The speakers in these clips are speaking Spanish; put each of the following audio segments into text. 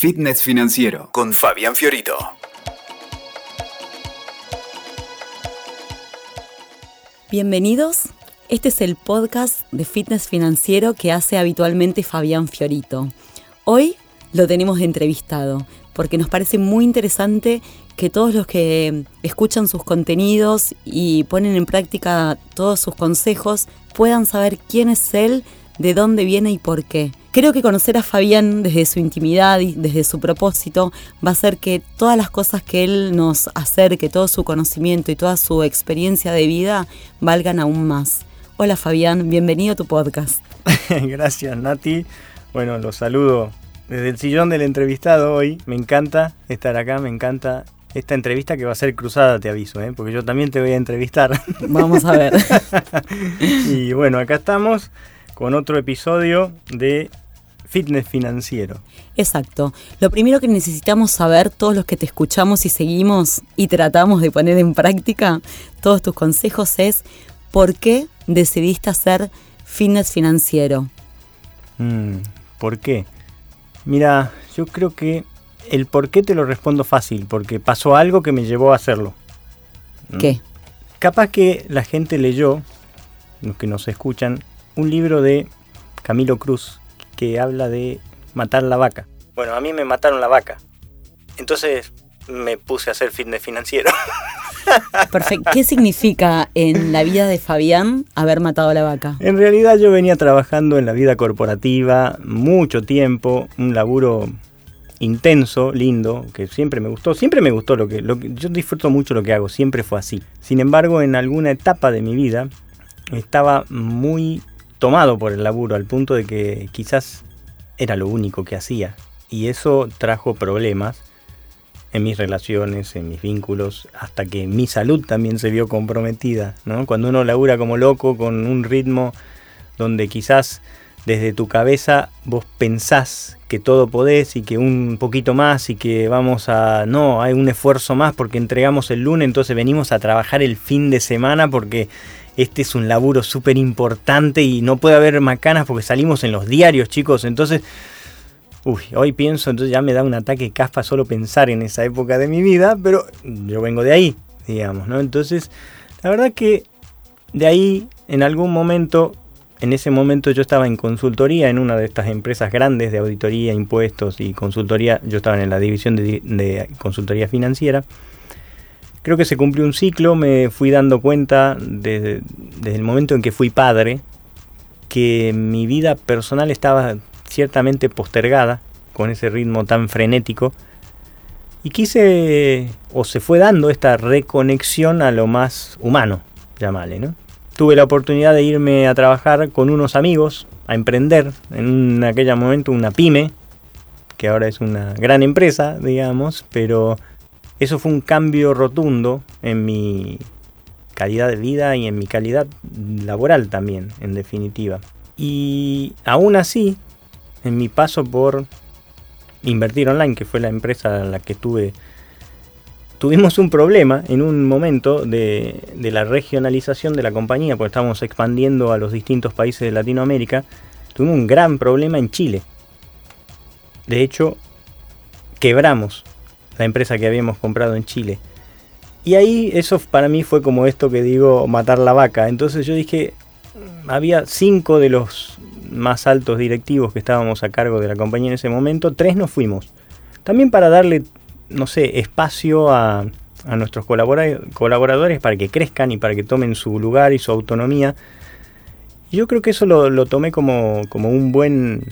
Fitness Financiero con Fabián Fiorito. Bienvenidos. Este es el podcast de Fitness Financiero que hace habitualmente Fabián Fiorito. Hoy lo tenemos entrevistado porque nos parece muy interesante que todos los que escuchan sus contenidos y ponen en práctica todos sus consejos puedan saber quién es él, de dónde viene y por qué. Creo que conocer a Fabián desde su intimidad y desde su propósito va a hacer que todas las cosas que él nos acerque, todo su conocimiento y toda su experiencia de vida valgan aún más. Hola Fabián, bienvenido a tu podcast. Gracias Nati. Bueno, los saludo desde el sillón del entrevistado hoy. Me encanta estar acá, me encanta esta entrevista que va a ser cruzada, te aviso, ¿eh? porque yo también te voy a entrevistar. Vamos a ver. y bueno, acá estamos con otro episodio de fitness financiero. Exacto. Lo primero que necesitamos saber, todos los que te escuchamos y seguimos y tratamos de poner en práctica todos tus consejos, es por qué decidiste hacer fitness financiero. Mm, ¿Por qué? Mira, yo creo que el por qué te lo respondo fácil, porque pasó algo que me llevó a hacerlo. ¿Qué? Capaz que la gente leyó, los que nos escuchan, un libro de Camilo Cruz que habla de matar la vaca. Bueno, a mí me mataron la vaca. Entonces me puse a hacer fitness financiero. Perfecto. ¿Qué significa en la vida de Fabián haber matado a la vaca? En realidad yo venía trabajando en la vida corporativa mucho tiempo, un laburo intenso, lindo, que siempre me gustó. Siempre me gustó lo que, lo que yo disfruto mucho lo que hago, siempre fue así. Sin embargo, en alguna etapa de mi vida estaba muy tomado por el laburo al punto de que quizás era lo único que hacía. Y eso trajo problemas en mis relaciones, en mis vínculos, hasta que mi salud también se vio comprometida. ¿no? Cuando uno labura como loco, con un ritmo donde quizás desde tu cabeza vos pensás que todo podés y que un poquito más y que vamos a... No, hay un esfuerzo más porque entregamos el lunes, entonces venimos a trabajar el fin de semana porque este es un laburo súper importante y no puede haber macanas porque salimos en los diarios, chicos. Entonces, uy, hoy pienso, entonces ya me da un ataque caspa solo pensar en esa época de mi vida, pero yo vengo de ahí, digamos, ¿no? Entonces, la verdad que de ahí, en algún momento, en ese momento yo estaba en consultoría en una de estas empresas grandes de auditoría, impuestos y consultoría, yo estaba en la división de, de consultoría financiera creo que se cumplió un ciclo, me fui dando cuenta desde, el momento en que fui padre que mi vida personal estaba ciertamente postergada con ese ritmo tan frenético y quise o se fue dando esta reconexión a lo más humano, llamale, ¿no? Tuve la oportunidad de irme a trabajar con unos amigos, a emprender en aquel momento una pyme, que ahora es una gran empresa, digamos, pero eso fue un cambio rotundo en mi calidad de vida y en mi calidad laboral también, en definitiva. Y aún así, en mi paso por Invertir Online, que fue la empresa en la que tuve, tuvimos un problema en un momento de, de la regionalización de la compañía, porque estábamos expandiendo a los distintos países de Latinoamérica. Tuvimos un gran problema en Chile. De hecho, quebramos la empresa que habíamos comprado en Chile. Y ahí eso para mí fue como esto que digo, matar la vaca. Entonces yo dije, mm, había cinco de los más altos directivos que estábamos a cargo de la compañía en ese momento, tres nos fuimos. También para darle, no sé, espacio a, a nuestros colaboradores para que crezcan y para que tomen su lugar y su autonomía. yo creo que eso lo, lo tomé como, como un buen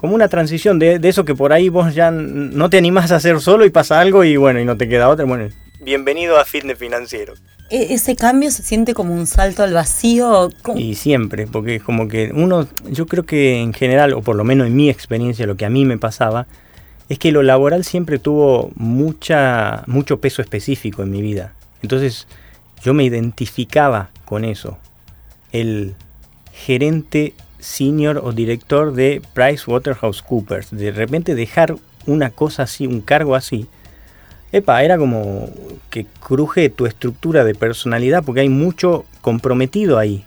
como una transición de, eso que por ahí vos ya no te animás a hacer solo y pasa algo y bueno, y no te queda otra. Bueno, bienvenido a Fitness Financiero. ¿E-, ¿Ese cambio se siente como un salto al vacío? Y siempre, porque es como que uno, yo creo que en general, o por lo menos en mi experiencia, lo que a mí me pasaba, es que lo laboral siempre tuvo mucha, mucho peso específico en mi vida. Entonces yo me identificaba con eso. El gerente senior o director de PricewaterhouseCoopers. De repente dejar una cosa así, un cargo así, epa, era como que cruje tu estructura de personalidad porque hay mucho comprometido ahí.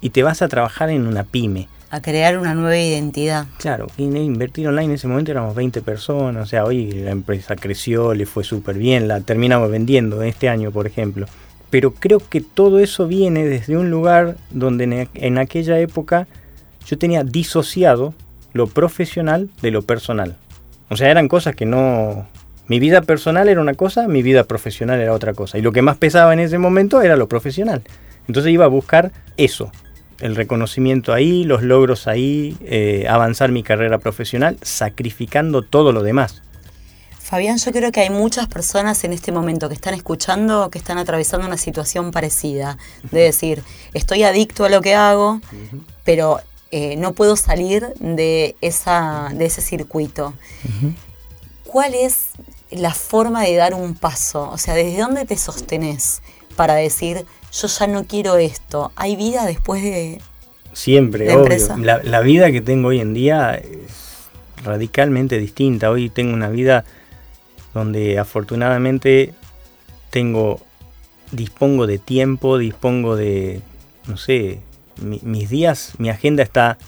Y te vas a trabajar en una pyme. A crear una nueva identidad. Claro, invertir online en ese momento éramos 20 personas, o sea, hoy la empresa creció, le fue súper bien, la terminamos vendiendo este año, por ejemplo. Pero creo que todo eso viene desde un lugar donde en aquella época yo tenía disociado lo profesional de lo personal. O sea, eran cosas que no... Mi vida personal era una cosa, mi vida profesional era otra cosa. Y lo que más pesaba en ese momento era lo profesional. Entonces iba a buscar eso, el reconocimiento ahí, los logros ahí, eh, avanzar mi carrera profesional, sacrificando todo lo demás. Fabián, yo creo que hay muchas personas en este momento que están escuchando que están atravesando una situación parecida, de decir, estoy adicto a lo que hago, pero eh, no puedo salir de, esa, de ese circuito. ¿Cuál es la forma de dar un paso? O sea, ¿desde dónde te sostenés para decir, yo ya no quiero esto? ¿Hay vida después de... Siempre, obvio. La, la vida que tengo hoy en día es radicalmente distinta. Hoy tengo una vida donde afortunadamente tengo, dispongo de tiempo, dispongo de, no sé, mis días, mi agenda está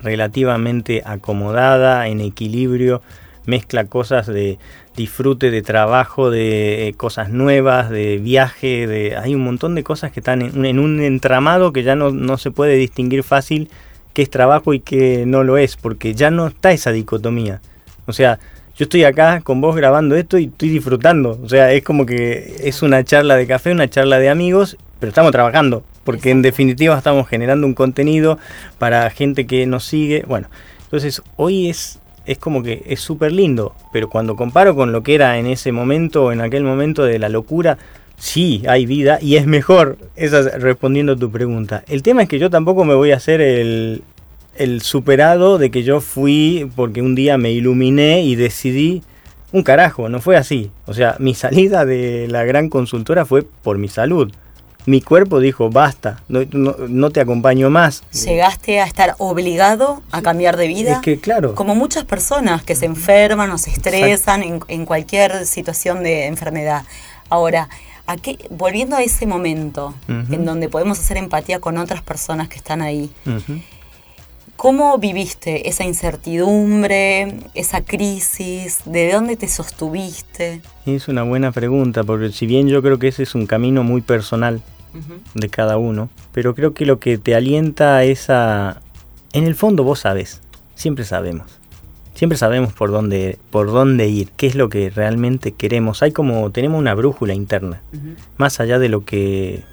relativamente acomodada, en equilibrio, mezcla cosas de disfrute, de trabajo, de eh, cosas nuevas, de viaje, de hay un montón de cosas que están en, un entramado que ya no, no se puede distinguir fácil qué es trabajo y qué no lo es, porque ya no está esa dicotomía. O sea, yo estoy acá con vos grabando esto y estoy disfrutando. O sea, es como que es una charla de café, una charla de amigos, pero estamos trabajando porque en definitiva estamos generando un contenido para gente que nos sigue. Bueno, entonces hoy es, es como que es súper lindo, pero cuando comparo con lo que era en ese momento, en aquel momento de la locura, sí hay vida y es mejor, esa respondiendo a tu pregunta. El tema es que yo tampoco me voy a hacer el, el superado de que yo fui porque un día me iluminé y decidí un carajo, no fue así. O sea, mi salida de la gran consultora fue por mi salud mi cuerpo dijo, basta, no, te acompaño más. Llegaste a estar obligado a cambiar de vida. Es que, claro. Como muchas personas que se enferman o se estresan en, cualquier situación de enfermedad. Ahora, ¿a qué, volviendo a ese momento en donde podemos hacer empatía con otras personas que están ahí, ¿cómo viviste esa incertidumbre, esa crisis? ¿De dónde te sostuviste? Es una buena pregunta, porque si bien yo creo que ese es un camino muy personal, de cada uno, pero creo que lo que te alienta es a... En el fondo vos sabes, siempre sabemos. Siempre sabemos por dónde, por dónde ir, qué es lo que realmente queremos. Hay como, tenemos una brújula interna, más allá de lo que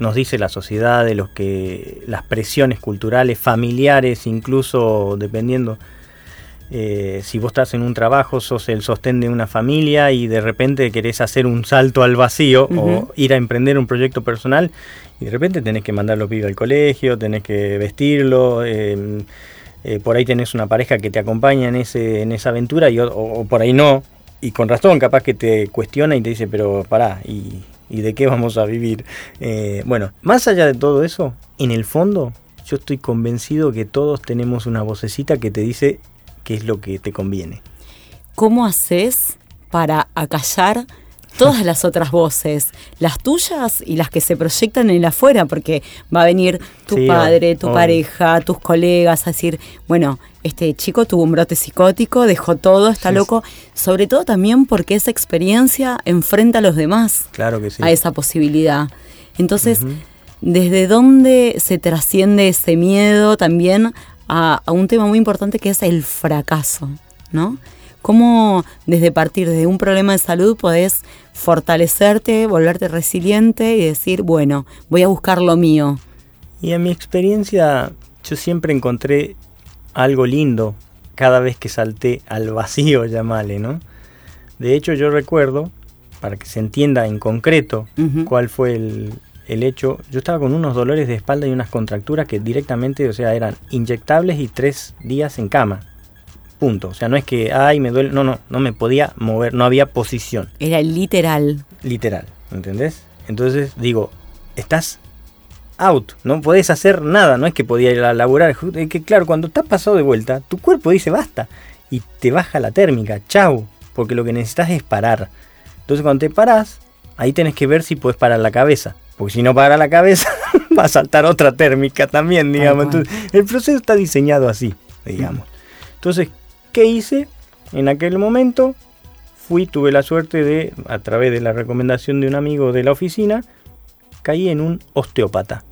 nos dice la sociedad, de lo que las presiones culturales, familiares, incluso dependiendo eh, si vos estás en un trabajo, sos el sostén de una familia y de repente querés hacer un salto al vacío o ir a emprender un proyecto personal y de repente tenés que mandarlo pibe al colegio, tenés que vestirlo, em, eh, por ahí tenés una pareja que te acompaña en, ese, en esa aventura y, o, por ahí no, y con razón capaz que te cuestiona y te dice, pero pará, ¿y, de qué vamos a vivir? Eh, bueno, más allá de todo eso, en el fondo yo estoy convencido que todos tenemos una vocecita que te dice qué es lo que te conviene. ¿Cómo haces para acallar todas las otras voces, las tuyas y las que se proyectan en el afuera, porque va a venir tu padre, tu pareja, tus colegas a decir, bueno, este chico tuvo un brote psicótico, dejó todo, está loco, sobre todo también porque esa experiencia enfrenta a los demás claro que sí. a esa posibilidad. Entonces, ¿desde dónde se trasciende ese miedo también a, un tema muy importante que es el fracaso, ¿no? Cómo desde partir de un problema de salud podés fortalecerte, volverte resiliente y decir, bueno, voy a buscar lo mío. Y en mi experiencia yo siempre encontré algo lindo cada vez que salté al vacío, llamale, ¿no? De hecho yo recuerdo, para que se entienda en concreto cuál fue el, el hecho, yo estaba con unos dolores de espalda y unas contracturas que directamente, o sea, eran inyectables y tres días en cama. Punto. O sea, no es que, ay, me duele, no, no, no me podía mover, no había posición. Era literal. Literal, ¿entendés? Entonces digo, estás out, no podés hacer nada, no es que podía ir a laburar, es que claro, cuando estás pasado de vuelta, tu cuerpo dice basta y te baja la térmica, chau, porque lo que necesitas es parar. Entonces cuando te paras, ahí tenés que ver si puedes parar la cabeza. Porque si no para la cabeza, va a saltar otra térmica también, digamos. Entonces, el proceso está diseñado así, digamos. Entonces, ¿qué hice? En aquel momento fui, tuve la suerte de, a través de la recomendación de un amigo de la oficina, caí en un osteópata,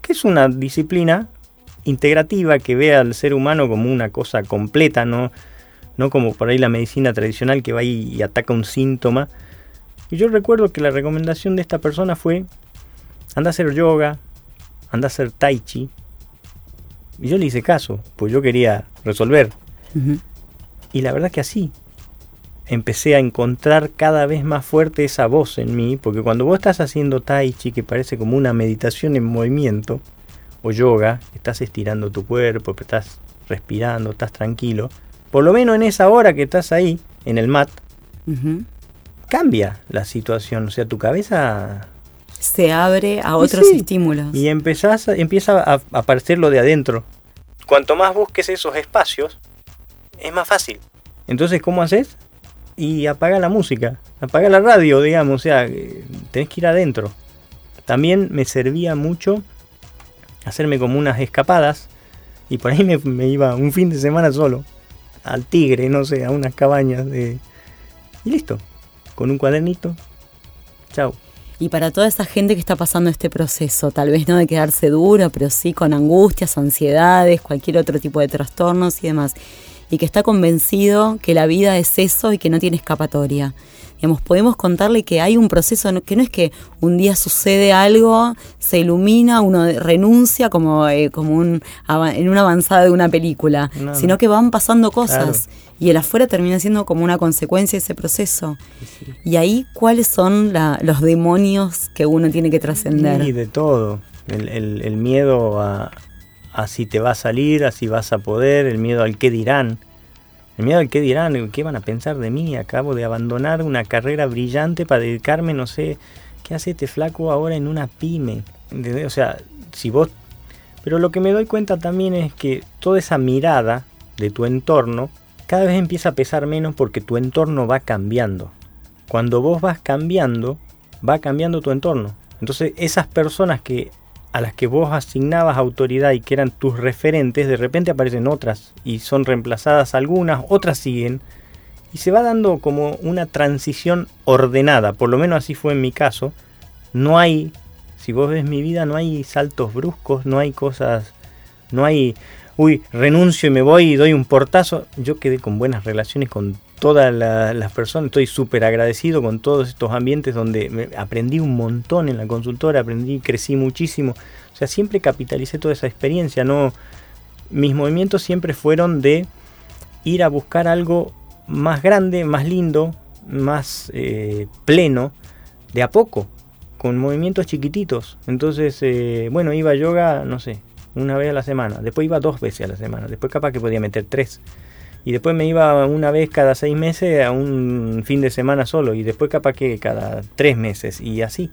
que es una disciplina integrativa que ve al ser humano como una cosa completa, no, no como por ahí la medicina tradicional que va y ataca un síntoma. Y yo recuerdo que la recomendación de esta persona fue, anda a hacer yoga, anda a hacer tai chi. Y yo le hice caso, pues yo quería resolver. Y la verdad que así, empecé a encontrar cada vez más fuerte esa voz en mí, porque cuando vos estás haciendo tai chi, que parece como una meditación en movimiento, o yoga, estás estirando tu cuerpo, estás respirando, estás tranquilo, por lo menos en esa hora que estás ahí, en el mat, cambia la situación, o sea, tu cabeza... Se abre a otros estímulos. Y empezás, empieza a aparecer lo de adentro. Cuanto más busques esos espacios, es más fácil. Entonces, ¿cómo haces? y apaga la música, apaga la radio, digamos, o sea, eh, tenés que ir adentro. También me servía mucho hacerme como unas escapadas y por ahí me, iba un fin de semana solo al tigre, no sé, a unas cabañas de... y listo, con un cuadernito, chao. Y para toda esa gente que está pasando este proceso, tal vez no de quedarse duro, pero sí con angustias, ansiedades, cualquier otro tipo de trastornos y demás, y que está convencido que la vida es eso y que no tiene escapatoria. Digamos, podemos contarle que hay un proceso que no es que un día sucede algo, se ilumina, uno renuncia como, eh, como un, en una avanzada de una película, sino que van pasando cosas y el afuera termina siendo como una consecuencia de ese proceso. Y ahí, ¿cuáles son los demonios que uno tiene que trascender? De todo. El, el miedo a, así te va a salir, así vas a poder, el miedo al qué dirán. El miedo al qué dirán, qué van a pensar de mí. Acabo de abandonar una carrera brillante para dedicarme, no sé, ¿qué hace este flaco ahora en una pyme? O sea, si vos... Pero lo que me doy cuenta también es que toda esa mirada de tu entorno cada vez empieza a pesar menos porque tu entorno va cambiando. Cuando vos vas cambiando, va cambiando tu entorno. Entonces esas personas que a las que vos asignabas autoridad y que eran tus referentes, de repente aparecen otras y son reemplazadas algunas, otras siguen, y se va dando como una transición ordenada, por lo menos así fue en mi caso. No hay, si vos ves mi vida, no hay saltos bruscos, no hay cosas, no hay, uy, renuncio y me voy y doy un portazo. Yo quedé con buenas relaciones con todas las personas. Estoy súper agradecido con todos estos ambientes donde aprendí un montón en la consultora, aprendí, crecí muchísimo. O sea, siempre capitalicé toda esa experiencia. No, mis movimientos siempre fueron de ir a buscar algo más grande, más lindo, más eh, pleno, de a poco, con movimientos chiquititos. Entonces, eh, bueno, iba a yoga, no sé, una vez a la semana. Después iba dos veces a la semana. Después capaz que podía meter tres y después me iba una vez cada seis meses a un fin de semana solo y después capaz que cada tres meses y así.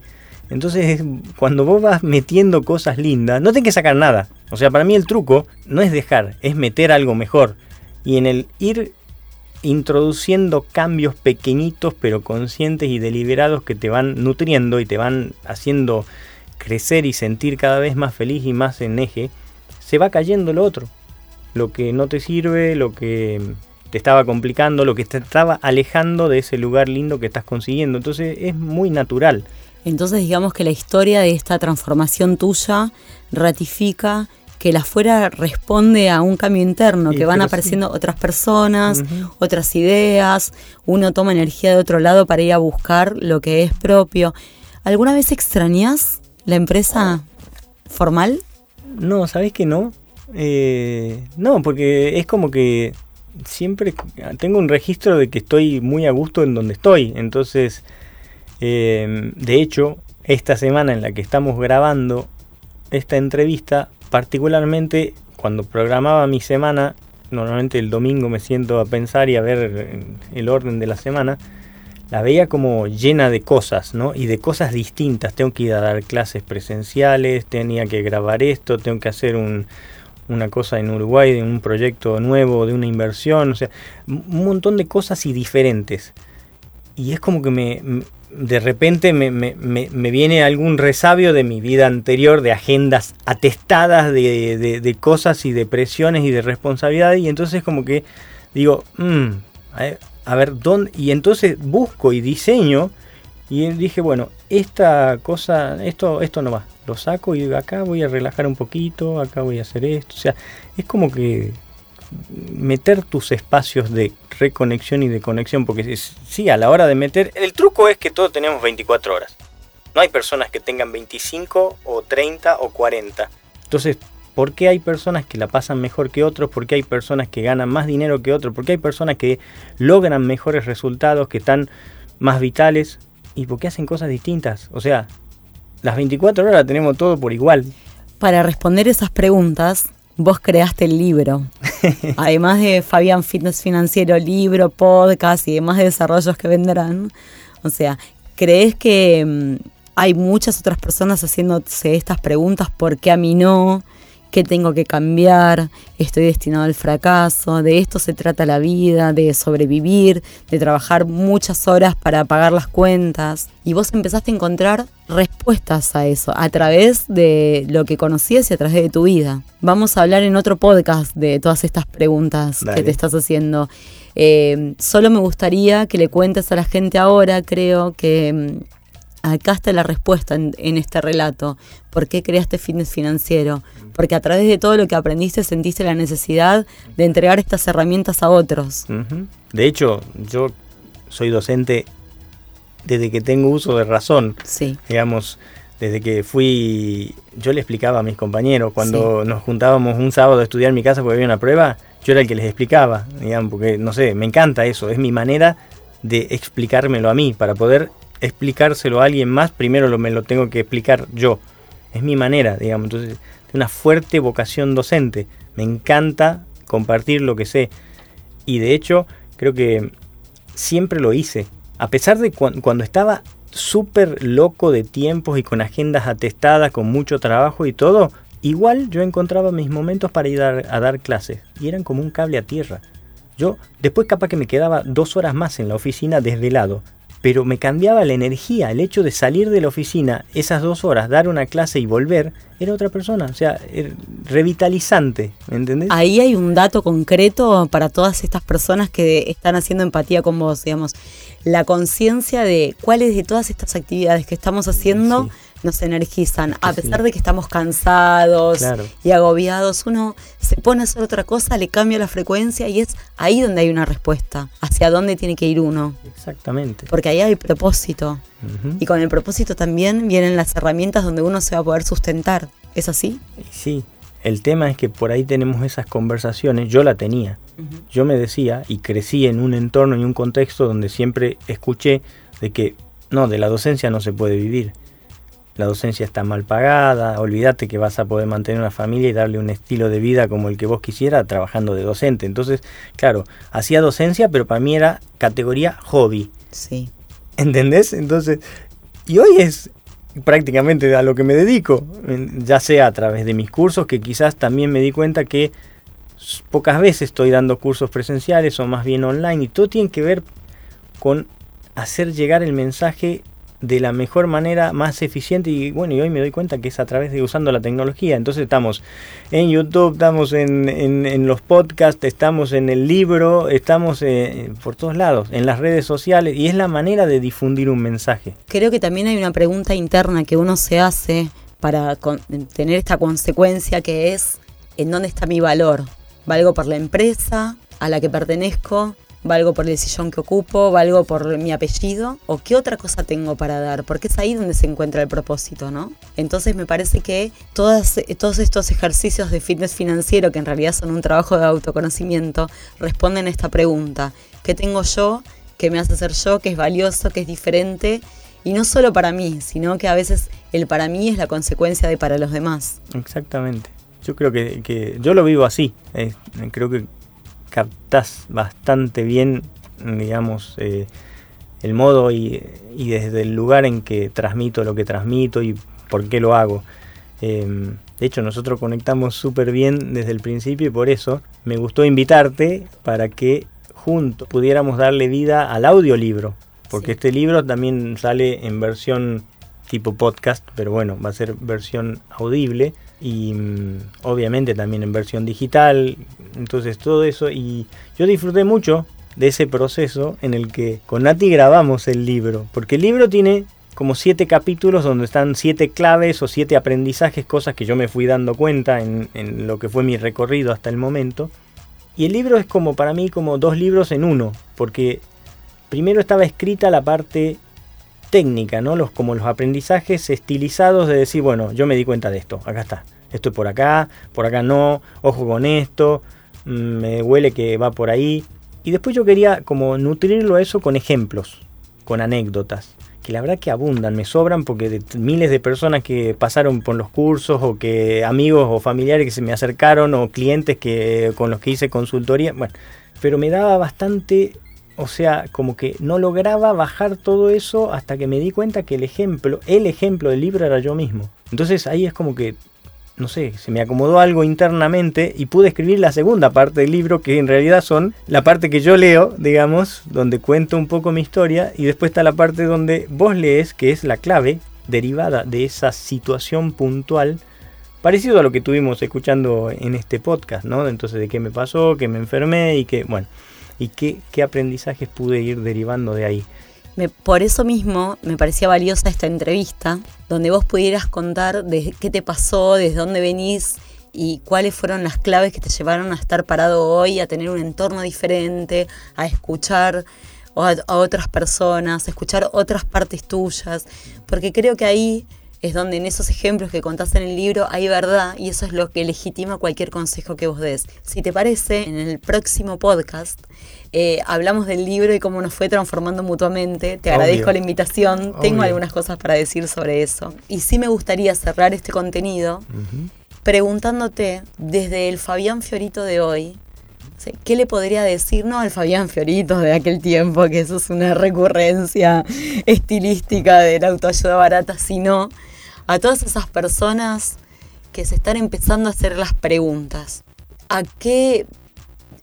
Entonces cuando vos vas metiendo cosas lindas, no tenés que sacar nada. O sea, para mí el truco no es dejar, es meter algo mejor. Y en el ir introduciendo cambios pequeñitos pero conscientes y deliberados que te van nutriendo y te van haciendo crecer y sentir cada vez más feliz y más en eje, se va cayendo lo otro lo que no te sirve, lo que te estaba complicando, lo que te estaba alejando de ese lugar lindo que estás consiguiendo. Entonces es muy natural. Entonces digamos que la historia de esta transformación tuya ratifica que el afuera responde a un cambio interno, que van apareciendo otras personas, otras ideas, uno toma energía de otro lado para ir a buscar lo que es propio. ¿Alguna vez extrañas la empresa formal? No, ¿sabes que no? Eh, no, porque es como que siempre tengo un registro de que estoy muy a gusto en donde estoy. Entonces, em, de hecho, esta semana en la que estamos grabando esta entrevista, particularmente cuando programaba mi semana, normalmente el domingo me siento a pensar y a ver el orden de la semana, la veía como llena de cosas, ¿no? Y de cosas distintas. Tengo que ir a dar clases presenciales, tenía que grabar esto, tengo que hacer un, una cosa en Uruguay, de un proyecto nuevo, de una inversión, o sea, un montón de cosas y diferentes. y es como que me, de repente me, viene algún resabio de mi vida anterior, de agendas atestadas de, cosas y de presiones y de responsabilidades, y entonces como que digo, mm, a, ver, ¿dónde? Y entonces busco y diseño, y dije, bueno, esta cosa, esto, esto no va, lo saco y acá voy a relajar un poquito, acá voy a hacer esto, o sea, es como que meter tus espacios de reconexión y de conexión, porque sí, a la hora de meter, el truco es que todos tenemos 24 horas. No hay personas que tengan 25 o 30 o 40. Entonces, ¿por qué hay personas que la pasan mejor que otros? ¿Por qué hay personas que ganan más dinero que otros? ¿Por qué hay personas que logran mejores resultados, que están más vitales? ¿Y por qué hacen cosas distintas? O sea, las 24 horas la tenemos todo por igual. Para responder esas preguntas, vos creaste el libro. Además de Fabián Fitness Financiero, libro, podcast y demás desarrollos que vendrán. O sea, ¿crees que mm, hay muchas otras personas haciéndose estas preguntas? ¿Por qué a mí no? Qué tengo que cambiar, estoy destinado al fracaso, de esto se trata la vida, de sobrevivir, de trabajar muchas horas para pagar las cuentas. Y vos empezaste a encontrar respuestas a eso a través de lo que conocías y a través de tu vida. Vamos a hablar en otro podcast de todas estas preguntas que te estás haciendo. Eh, solo me gustaría que le cuentes a la gente ahora, creo que mm, acá está la respuesta en, este relato. ¿Por qué creaste fitness financiero? Porque a través de todo lo que aprendiste sentiste la necesidad de entregar estas herramientas a otros. De hecho, yo soy docente desde que tengo uso de razón. Sí. Digamos, desde que fui, yo le explicaba a mis compañeros, cuando nos juntábamos un sábado a estudiar en mi casa porque había una prueba, yo era el que les explicaba, digamos, porque no sé, me encanta eso, es mi manera de explicármelo a mí, para poder explicárselo a alguien más, primero lo, me lo tengo que explicar yo. Es mi manera, digamos. Entonces, tengo una fuerte vocación docente. Me encanta compartir lo que sé. Y de hecho, creo que siempre lo hice. A pesar de cuando estaba súper loco de tiempos y con agendas atestadas, con mucho trabajo y todo, igual yo encontraba mis momentos para ir a, dar clases. Y eran como un cable a tierra. Yo después capaz que me quedaba dos horas más en la oficina desvelado, pero me cambiaba la energía, el hecho de salir de la oficina esas dos horas, dar una clase y volver, era otra persona, o sea, revitalizante, ¿me entendés? Ahí hay un dato concreto para todas estas personas que están haciendo empatía con vos, digamos, la conciencia de cuáles de todas estas actividades que estamos haciendo nos energizan. A pesar de que estamos cansados y agobiados, uno se pone a hacer otra cosa, le cambia la frecuencia y es ahí donde hay una respuesta, hacia dónde tiene que ir uno. Exactamente. Porque ahí hay propósito. Y con el propósito también vienen las herramientas donde uno se va a poder sustentar. ¿Es así? Sí. El tema es que por ahí tenemos esas conversaciones, yo la tenía. Yo me decía y crecí en un entorno y un contexto donde siempre escuché de que no, de la docencia no se puede vivir la docencia está mal pagada, olvídate que vas a poder mantener una familia y darle un estilo de vida como el que vos quisieras trabajando de docente. Entonces, claro, hacía docencia, pero para mí era categoría hobby. Sí. ¿Entendés? Entonces, y hoy es prácticamente a lo que me dedico, ya sea a través de mis cursos, que quizás también me di cuenta que pocas veces estoy dando cursos presenciales o más bien online, y todo tiene que ver con hacer llegar el mensaje de la mejor manera, más eficiente y bueno, y hoy me doy cuenta que es a través de usando la tecnología. Entonces estamos en YouTube, estamos en, en, los podcasts, estamos en el libro, estamos eh, por todos lados, en las redes sociales y es la manera de difundir un mensaje. Creo que también hay una pregunta interna que uno se hace para tener esta consecuencia que es ¿en dónde está mi valor? ¿Valgo por la empresa a la que pertenezco? Valgo por el sillón que ocupo, valgo por mi apellido, o qué otra cosa tengo para dar, porque es ahí donde se encuentra el propósito, ¿no? Entonces me parece que todas, todos estos ejercicios de fitness financiero, que en realidad son un trabajo de autoconocimiento, responden a esta pregunta, ¿qué tengo yo? ¿Qué me hace ser yo? ¿Qué es valioso? ¿Qué es diferente? Y no solo para mí, sino que a veces el para mí es la consecuencia de para los demás. Exactamente. Yo creo que, yo lo vivo así. creo que captás bastante bien, digamos, eh, el modo y, desde el lugar en que transmito lo que transmito y por qué lo hago. Em, de hecho, nosotros conectamos súper bien desde el principio y por eso me gustó invitarte para que juntos pudiéramos darle vida al audiolibro. porque este libro también sale en versión tipo podcast, pero bueno, va a ser versión audible y mm, obviamente también en versión digital, entonces todo eso y yo disfruté mucho de ese proceso en el que con Nati grabamos el libro, porque el libro tiene como siete capítulos donde están siete claves o siete aprendizajes, cosas que yo me fui dando cuenta en, en lo que fue mi recorrido hasta el momento. Y el libro es como para mí como dos libros en uno, porque primero estaba escrita la parte técnica, ¿no? Los, como los aprendizajes estilizados de decir, bueno, yo me di cuenta de esto, acá está, esto es por acá, por acá no, ojo con esto, mm, me huele que va por ahí. Y después yo quería como nutrirlo a eso con ejemplos, con anécdotas, que la verdad que abundan, me sobran porque de miles de personas que pasaron por los cursos o que amigos o familiares que se me acercaron o clientes que con los que hice consultoría, bueno, pero me daba bastante o sea, como que no lograba bajar todo eso hasta que me di cuenta que el ejemplo, el ejemplo del libro era yo mismo. Entonces ahí es como que, no sé, se me acomodó algo internamente y pude escribir la segunda parte del libro, que en realidad son la parte que yo leo, digamos, donde cuento un poco mi historia, y después está la parte donde vos lees, que es la clave derivada de esa situación puntual parecido a lo que tuvimos escuchando en este podcast, ¿no? Entonces, de qué me pasó, que me enfermé y que, bueno, y qué, qué aprendizajes pude ir derivando de ahí. por eso mismo me parecía valiosa esta entrevista, donde vos pudieras contar de qué te pasó, desde dónde venís y cuáles fueron las claves que te llevaron a estar parado hoy, a tener un entorno diferente, a escuchar a, a otras personas, a escuchar otras partes tuyas, porque creo que ahí es donde en esos ejemplos que contás en el libro hay verdad y eso es lo que legitima cualquier consejo que vos des. Si te parece, en el próximo podcast eh, hablamos del libro y cómo nos fue transformando mutuamente. Te agradezco la invitación, tengo algunas cosas para decir sobre eso. Y sí me gustaría cerrar este contenido preguntándote desde el Fabián Fiorito de hoy, ¿Qué le podría decir, no al Fabián Fiorito de aquel tiempo, que eso es una recurrencia estilística de la autoayuda barata, sino a todas esas personas que se están empezando a hacer las preguntas? ¿A qué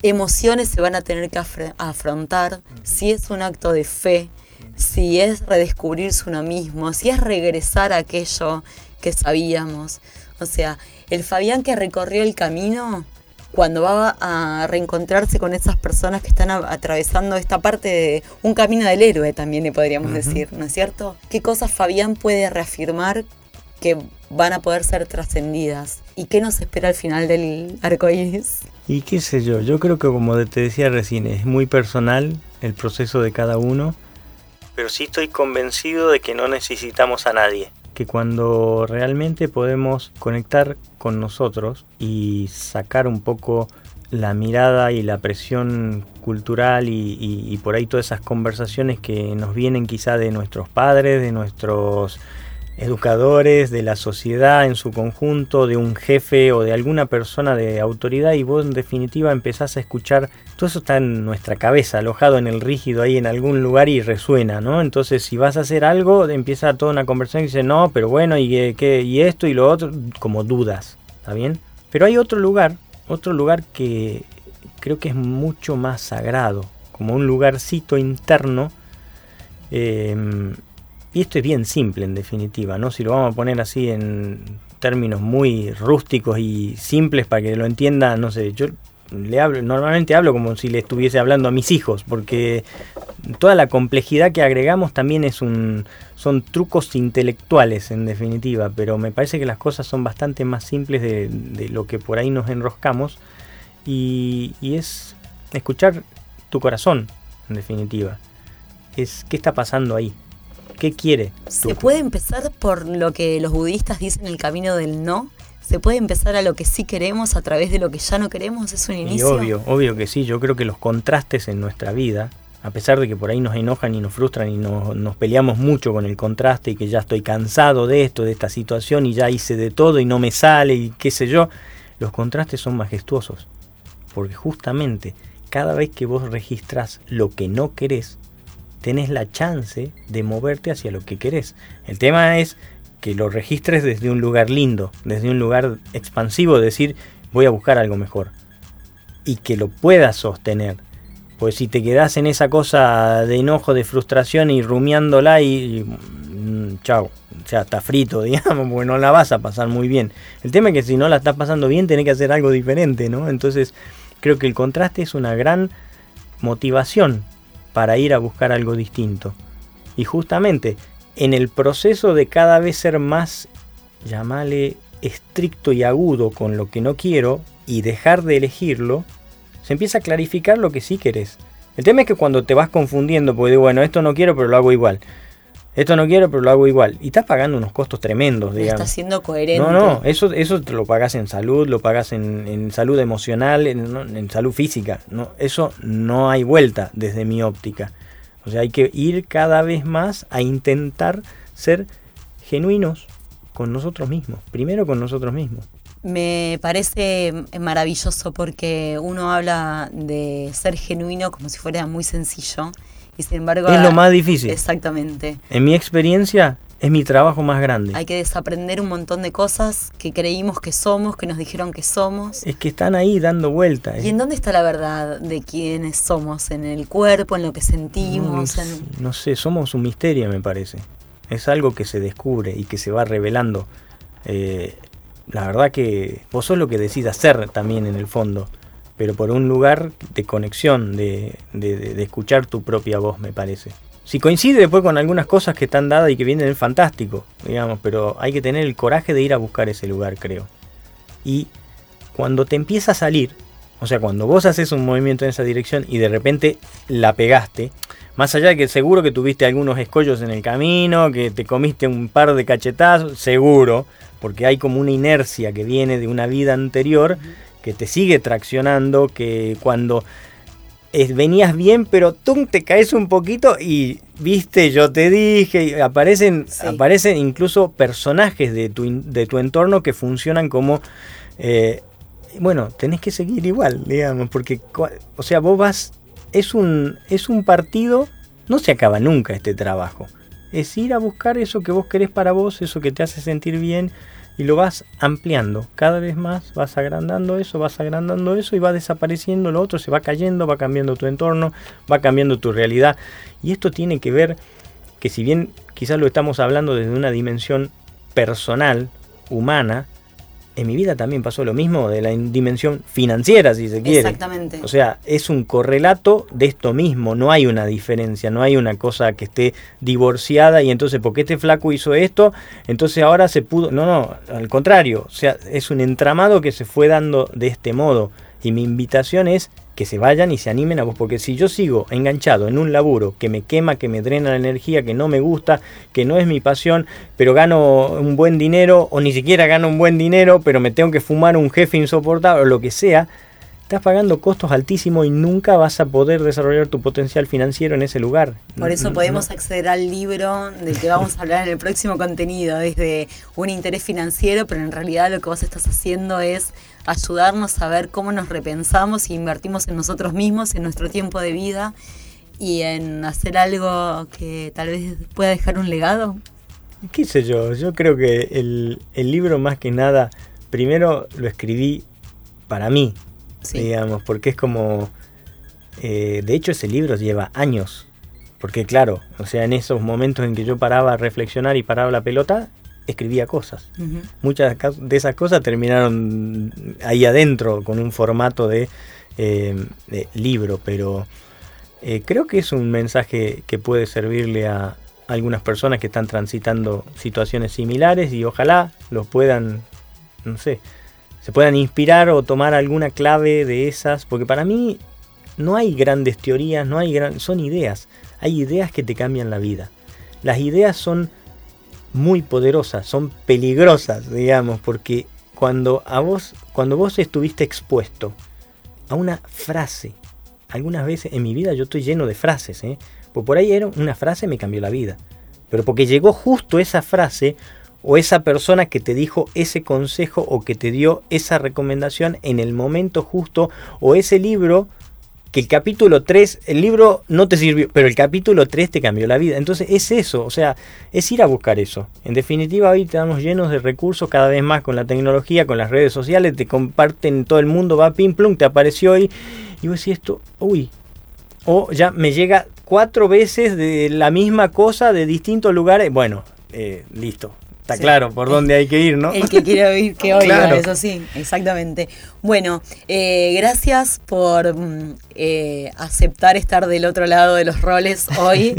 emociones se van a tener que afrontar? Si es un acto de fe, si es redescubrirse uno mismo, si es regresar a aquello que sabíamos. O sea, el Fabián que recorrió el camino cuando va a reencontrarse con esas personas que están atravesando esta parte de un camino del héroe, también le podríamos decir, ¿no es cierto? ¿Qué cosas Fabián puede reafirmar que van a poder ser trascendidas? ¿Y qué nos espera al final del arco iris? Y qué sé yo, yo creo que como te decía recién, es muy personal el proceso de cada uno, pero sí estoy convencido de que no necesitamos a nadie que cuando realmente podemos conectar con nosotros y sacar un poco la mirada y la presión cultural y, por ahí todas esas conversaciones que nos vienen quizá de nuestros padres, de nuestros educadores, de la sociedad en su conjunto, de un jefe o de alguna persona de autoridad y vos en definitiva empezás a escuchar, todo eso está en nuestra cabeza, alojado en el rígido ahí en algún lugar y resuena, ¿no? Entonces si vas a hacer algo, empieza toda una conversación y dice, no, pero bueno, y, ¿qué, y esto y lo otro, como dudas, ¿está bien? Pero hay otro lugar, otro lugar que creo que es mucho más sagrado, como un lugarcito interno, eh, y esto es bien simple en definitiva, ¿no? Si lo vamos a poner así en términos muy rústicos y simples para que lo entienda, no sé, yo le hablo, normalmente hablo como si le estuviese hablando a mis hijos, porque toda la complejidad que agregamos también es un, son trucos intelectuales en definitiva, pero me parece que las cosas son bastante más simples de, lo que por ahí nos enroscamos y, y es escuchar tu corazón en definitiva. Es qué está pasando ahí, ¿Qué quiere? Se puede empezar por lo que los budistas dicen el camino del no. Se puede empezar a lo que sí queremos a través de lo que ya no queremos. Es un inicio. obvio, obvio que sí. Yo creo que los contrastes en nuestra vida, a pesar de que por ahí nos enojan y nos frustran y nos, nos peleamos mucho con el contraste y que ya estoy cansado de esto, de esta situación y ya hice de todo y no me sale y qué sé yo, los contrastes son majestuosos. Porque justamente cada vez que vos registras lo que no querés, tenés la chance de moverte hacia lo que querés. El tema es que lo registres desde un lugar lindo, desde un lugar expansivo, decir voy a buscar algo mejor y que lo puedas sostener. Pues si te quedas en esa cosa de enojo, de frustración y rumiándola y, y mm, chao, o sea, está frito, digamos, porque no la vas a pasar muy bien. El tema es que si no la estás pasando bien, tenés que hacer algo diferente, ¿no? Entonces, creo que el contraste es una gran motivación para ir a buscar algo distinto. Y justamente en el proceso de cada vez ser más, llamale, estricto y agudo con lo que no quiero y dejar de elegirlo, se empieza a clarificar lo que sí querés. El tema es que cuando te vas confundiendo, porque bueno, esto no quiero, pero lo hago igual. Esto no quiero, pero lo hago igual. Y estás pagando unos costos tremendos, digamos. Estás siendo coherente. No, no, eso, eso te lo pagas en salud, lo pagas en, en salud emocional, en, en, salud física. No, eso no hay vuelta desde mi óptica. O sea, hay que ir cada vez más a intentar ser genuinos con nosotros mismos. Primero con nosotros mismos. Me parece maravilloso porque uno habla de ser genuino como si fuera muy sencillo y sin embargo... Es lo más difícil. Exactamente. En mi experiencia es mi trabajo más grande. Hay que desaprender un montón de cosas que creímos que somos, que nos dijeron que somos. Es que están ahí dando vueltas. ¿Y en dónde está la verdad de quiénes somos? ¿En el cuerpo, en lo que sentimos? No, en... no sé, somos un misterio me parece. Es algo que se descubre y que se va revelando. Eh, la verdad que vos sos lo que decís hacer también en el fondo, pero por un lugar de conexión, de, de, escuchar tu propia voz, me parece. Si coincide después con algunas cosas que están dadas y que vienen es fantástico, digamos, pero hay que tener el coraje de ir a buscar ese lugar, creo. Y cuando te empieza a salir, o sea, cuando vos haces un movimiento en esa dirección y de repente la pegaste, más allá de que seguro que tuviste algunos escollos en el camino, que te comiste un par de cachetazos, seguro, porque hay como una inercia que viene de una vida anterior que te sigue traccionando, que cuando es, venías bien, pero tú te caes un poquito y viste, yo te dije, y aparecen, sí. aparecen incluso personajes de tu, de tu entorno que funcionan como, eh, bueno, tenés que seguir igual, digamos, porque, o sea, vos vas, es un, es un partido, no se acaba nunca este trabajo, es ir a buscar eso que vos querés para vos, eso que te hace sentir bien, y lo vas ampliando cada vez más, vas agrandando eso, vas agrandando eso y va desapareciendo lo otro, se va cayendo, va cambiando tu entorno, va cambiando tu realidad. Y esto tiene que ver que si bien quizás lo estamos hablando desde una dimensión personal, humana, en mi vida también pasó lo mismo de la dimensión financiera, si se quiere. Exactamente. O sea, es un correlato de esto mismo, no hay una diferencia, no hay una cosa que esté divorciada y entonces porque este flaco hizo esto, entonces ahora se pudo... No, no, al contrario, o sea, es un entramado que se fue dando de este modo. Y mi invitación es que se vayan y se animen a vos, porque si yo sigo enganchado en un laburo que me quema, que me drena la energía, que no me gusta, que no es mi pasión, pero gano un buen dinero, o ni siquiera gano un buen dinero, pero me tengo que fumar un jefe insoportable, o lo que sea, estás pagando costos altísimos y nunca vas a poder desarrollar tu potencial financiero en ese lugar. Por eso podemos no. acceder al libro del que vamos a hablar en el próximo contenido, desde un interés financiero, pero en realidad lo que vos estás haciendo es ayudarnos a ver cómo nos repensamos y invertimos en nosotros mismos, en nuestro tiempo de vida y en hacer algo que tal vez pueda dejar un legado. ¿Qué sé yo? Yo creo que el, el libro más que nada, primero lo escribí para mí, sí. digamos, porque es como... Eh, de hecho ese libro lleva años, porque claro, o sea, en esos momentos en que yo paraba a reflexionar y paraba la pelota, escribía cosas. Uh -huh. Muchas de esas cosas terminaron ahí adentro con un formato de, eh, de libro, pero eh, creo que es un mensaje que puede servirle a algunas personas que están transitando situaciones similares y ojalá los puedan, no sé, se puedan inspirar o tomar alguna clave de esas, porque para mí no hay grandes teorías, no hay gran, son ideas, hay ideas que te cambian la vida. Las ideas son muy poderosas, son peligrosas, digamos, porque cuando a vos, cuando vos estuviste expuesto a una frase, algunas veces en mi vida yo estoy lleno de frases, ¿eh? pues por ahí era una frase me cambió la vida, pero porque llegó justo esa frase o esa persona que te dijo ese consejo o que te dio esa recomendación en el momento justo o ese libro que el capítulo 3, el libro no te sirvió, pero el capítulo 3 te cambió la vida. Entonces es eso, o sea, es ir a buscar eso. En definitiva, hoy estamos llenos de recursos cada vez más con la tecnología, con las redes sociales, te comparten todo el mundo, va pim plum, te apareció hoy. Y vos decís esto, uy, o ya me llega cuatro veces de la misma cosa de distintos lugares. Bueno, eh, listo. Está claro por dónde hay que ir, ¿no? El que quiere oír que oiga, eso sí, exactamente. Bueno, eh, gracias por mm, eh, aceptar estar del otro lado de los roles hoy.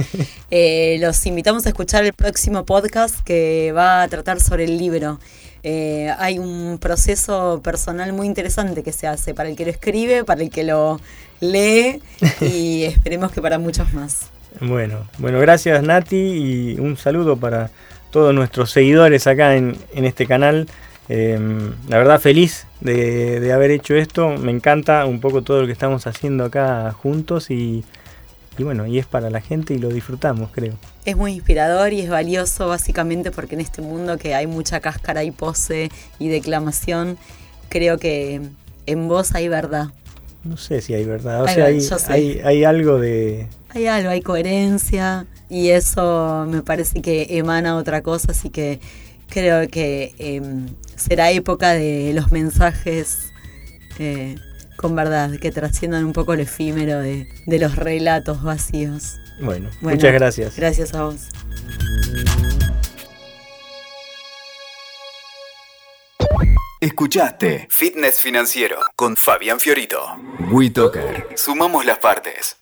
los invitamos a escuchar el próximo podcast que va a tratar sobre el libro. hay un proceso personal muy interesante que se hace para el que lo escribe, para el que lo lee y esperemos que para muchos más. Bueno, bueno, gracias Nati y un saludo para todos nuestros seguidores acá en, este canal. Em, la verdad feliz de, haber hecho esto, me encanta un poco todo lo que estamos haciendo acá juntos y, y bueno, y es para la gente y lo disfrutamos, creo. Es muy inspirador y es valioso básicamente porque en este mundo que hay mucha cáscara y pose y declamación, creo que en vos hay verdad. No sé si hay verdad, o sea, hay, hay, algo de... Hay algo, hay coherencia y eso me parece que emana otra cosa, así que creo que em, será época de los mensajes eh, con verdad, que trasciendan un poco lo efímero de, de los relatos vacíos. bueno, muchas gracias. Gracias a vos. Escuchaste Fitness Financiero con Fabián Fiorito. WeToker. Sumamos las partes.